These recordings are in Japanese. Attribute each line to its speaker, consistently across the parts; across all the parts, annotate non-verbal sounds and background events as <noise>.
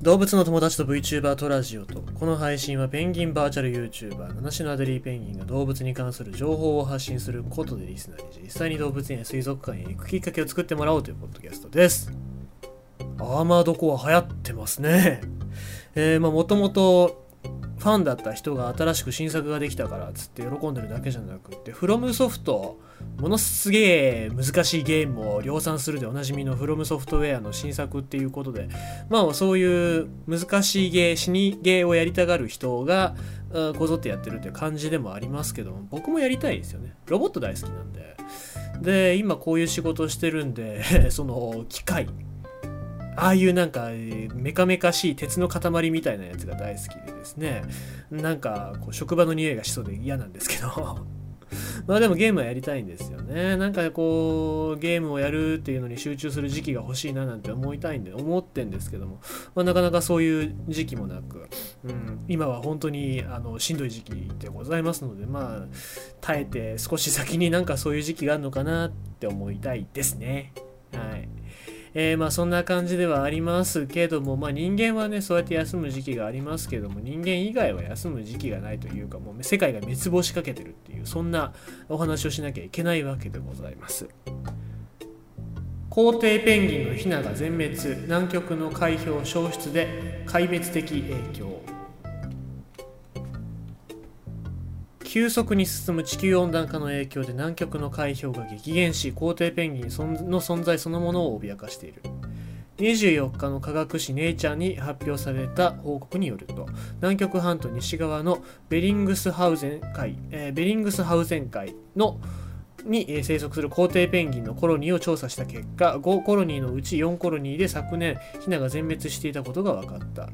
Speaker 1: 動物の友達と VTuber とラジオとこの配信はペンギンバーチャル YouTuber 七種のアデリーペンギンが動物に関する情報を発信することでリスナーに実際に動物園や水族館へ行くきっかけを作ってもらおうというポッドキャストです。アーマードコア流行ってますね。<laughs> えー、まあもともとファンだった人が新しく新作ができたからっつって喜んでるだけじゃなくってフロムソフトものすげえ難しいゲームを量産するでおなじみのフロムソフトウェアの新作っていうことでまあそういう難しいゲー死にゲーをやりたがる人がこぞってやってるって感じでもありますけど僕もやりたいですよね。ロボット大好きなんで。で今こういう仕事してるんで <laughs> その機械。ああいうなんかメカメカしい鉄の塊みたいなやつが大好きでですね。なんかこう職場の匂いがしそうで嫌なんですけど。<laughs> まあでもゲームはやりたいんですよね。なんかこうゲームをやるっていうのに集中する時期が欲しいななんて思いたいんで思ってんですけども、まあ、なかなかそういう時期もなく、うん、今は本当にあのしんどい時期でございますのでまあ耐えて少し先になんかそういう時期があるのかなって思いたいですね。はい。えー、まあそんな感じではありますけども、まあ人間はね、そうやって休む時期がありますけども、人間以外は休む時期がないというか、もう世界が滅亡しかけてるっていう、そんなお話をしなきゃいけないわけでございます。皇帝ペンギンのヒナが全滅、南極の海氷消失で壊滅的影響。急速に進む地球温暖化の影響で南極の海氷が激減し皇帝ペンギンの存在そのものを脅かしている。24日の科学誌ネイチャーに発表された報告によると南極半島西側のベリングスハウゼン海、えー、ベリングスハウゼン海のに生息する皇帝ペンギンのコロニーを調査した結果5コロニーのうち4コロニーで昨年ヒナが全滅していたことが分かった。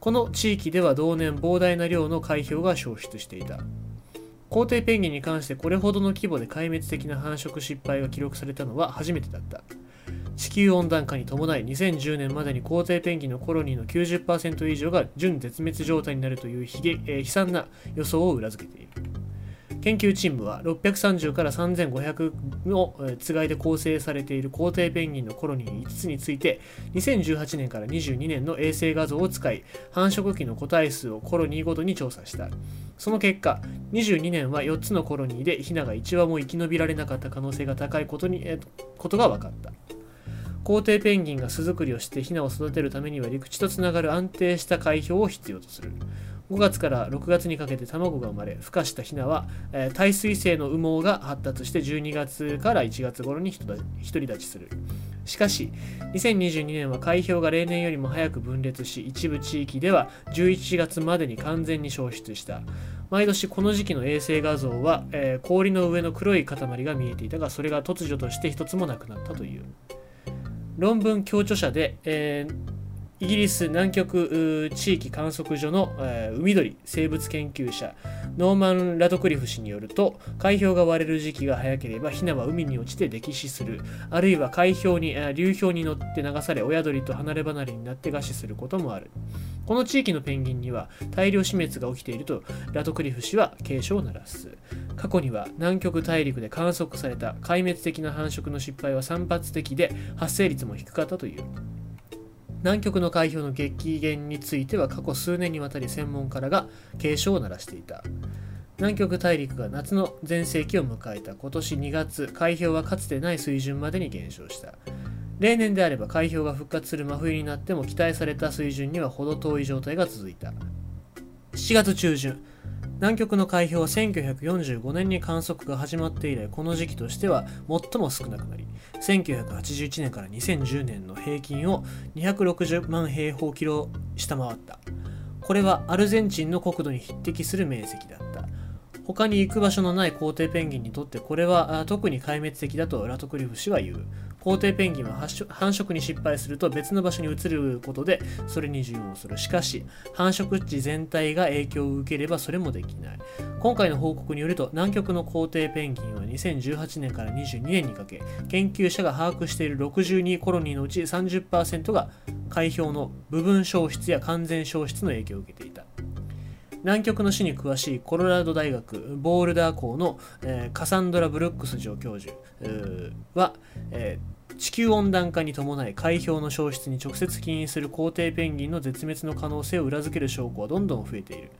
Speaker 1: この地域では同年膨大な量の海氷が消失していた。皇帝ペンギンに関してこれほどの規模で壊滅的な繁殖失敗が記録されたのは初めてだった。地球温暖化に伴い2010年までに皇帝ペンギンのコロニーの90%以上が準絶滅状態になるという悲惨な予想を裏付けている。研究チームは630から3500のつがいで構成されている皇帝ペンギンのコロニー5つについて2018年から22年の衛星画像を使い繁殖期の個体数をコロニーごとに調査した。その結果22年は4つのコロニーでヒナが1羽も生き延びられなかった可能性が高いことにことが分かった。皇帝ペンギンが巣作りをしてヒナを育てるためには陸地とつながる安定した海氷を必要とする。5月から6月にかけて卵が生まれ孵化したヒナは、えー、耐水性の羽毛が発達して12月から1月頃に独り立ちする。しかし2022年は海氷が例年よりも早く分裂し一部地域では11月までに完全に消失した。毎年この時期の衛星画像は、えー、氷の上の黒い塊が見えていたがそれが突如として一つもなくなったという。論文共著者で、えーイギリス南極地域観測所の、え、海鳥生物研究者ノーマン・ラドクリフ氏によると海氷が割れる時期が早ければヒナは海に落ちて溺死する。あるいは海氷に流氷に乗って流され親鳥と離れ離れになって餓死することもある。この地域のペンギンには大量死滅が起きているとラドクリフ氏は警鐘を鳴らす。過去には南極大陸で観測された壊滅的な繁殖の失敗は散発的で発生率も低かったという。南極の海氷の激減については過去数年にわたり専門家らが警鐘を鳴らしていた。南極大陸が夏の全盛期を迎えた今年2月海氷はかつてない水準までに減少した。例年であれば海氷が復活する真冬になっても期待された水準には程遠い状態が続いた。7月中旬南極の開氷は1945年に観測が始まって以来この時期としては最も少なくなり1981年から2010年の平均を260万平方キロ下回った。これはアルゼンチンの国土に匹敵する面積だった。他に行く場所のない皇帝ペンギンにとってこれは特に壊滅的だとラトクリフ氏は言う。皇帝ペンギンは繁殖に失敗すると別の場所に移ることでそれに順応する。しかし繁殖地全体が影響を受ければそれもできない。今回の報告によると南極の皇帝ペンギンは2018年から22年にかけ研究者が把握している62コロニーのうち30%が海氷の部分消失や完全消失の影響を受けていた。南極の死に詳しいコロラド大学ボールダー校の、えー、カサンドラ・ブルックス助教授は、えー地球温暖化に伴い海氷の消失に直接起因する皇帝ペンギンの絶滅の可能性を裏付ける証拠はどんどん増えている。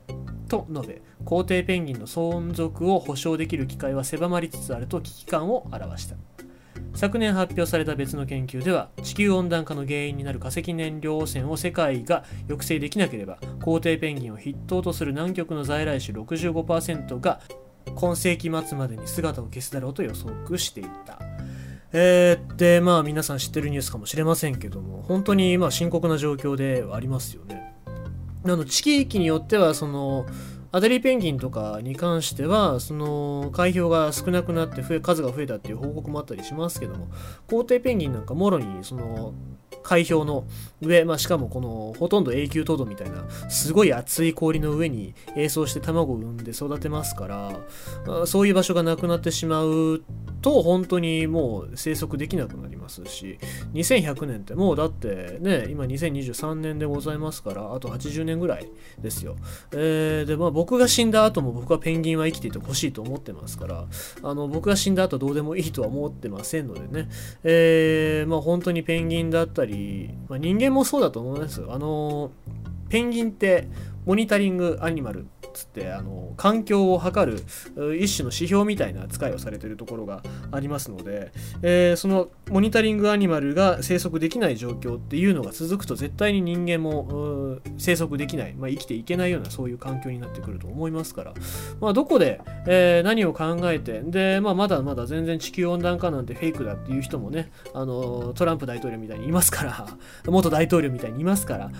Speaker 1: と述べ皇帝ペンギンの存続を保証できる機会は狭まりつつあると危機感を表した。昨年発表された別の研究では地球温暖化の原因になる化石燃料汚染を世界が抑制できなければ皇帝ペンギンを筆頭とする南極の在来種65%が今世紀末までに姿を消すだろうと予測していた。えー、でまあ皆さん知ってるニュースかもしれませんけども本当にまあ深刻な状況ではありますよね。あの地域によってはそのアデリーペンギンとかに関してはその海氷が少なくなって増え数が増えたっていう報告もあったりしますけども皇帝ペンギンなんかもろにその海氷の上、まあ、しかもこのほとんど永久凍土みたいなすごい厚い氷の上に栄装して卵を産んで育てますからそういう場所がなくなってしまうと本当にもう生息できなくなりますし2100年ってもうだってね今2023年でございますからあと80年ぐらいですよ、えー、でまあ僕が死んだ後も僕はペンギンは生きていてほしいと思ってますからあの僕が死んだ後どうでもいいとは思ってませんのでね、えー、まあ本当にペンギンだったり、まあ、人間もそうだと思います。あのペンギンってモニタリングアニマルつってあの環境を測る一種の指標みたいな扱いをされているところがありますので、えー、そのモニタリングアニマルが生息できない状況っていうのが続くと絶対に人間も生息できない、まあ、生きていけないようなそういう環境になってくると思いますから、まあ、どこで、えー、何を考えてで、まあ、まだまだ全然地球温暖化なんてフェイクだっていう人もねあのトランプ大統領みたいにいますから元大統領みたいにいますから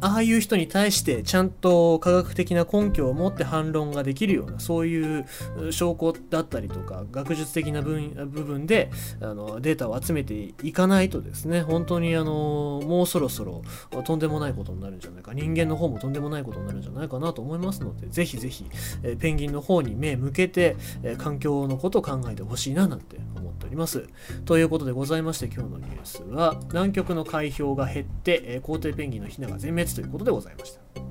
Speaker 1: ああいう人に対してちゃんと科学的な根拠を持って反論ができるようなそういう証拠だったりとか学術的な部分であのデータを集めていかないとですね本当にあのもうそろそろとんでもないことになるんじゃないか人間の方もとんでもないことになるんじゃないかなと思いますのでぜひぜひペンギンの方に目向けて環境のことを考えてほしいななんて思っております。ということでございまして今日のニュースは南極の海氷が減って皇帝ペンギンのヒナが全滅ということでございました。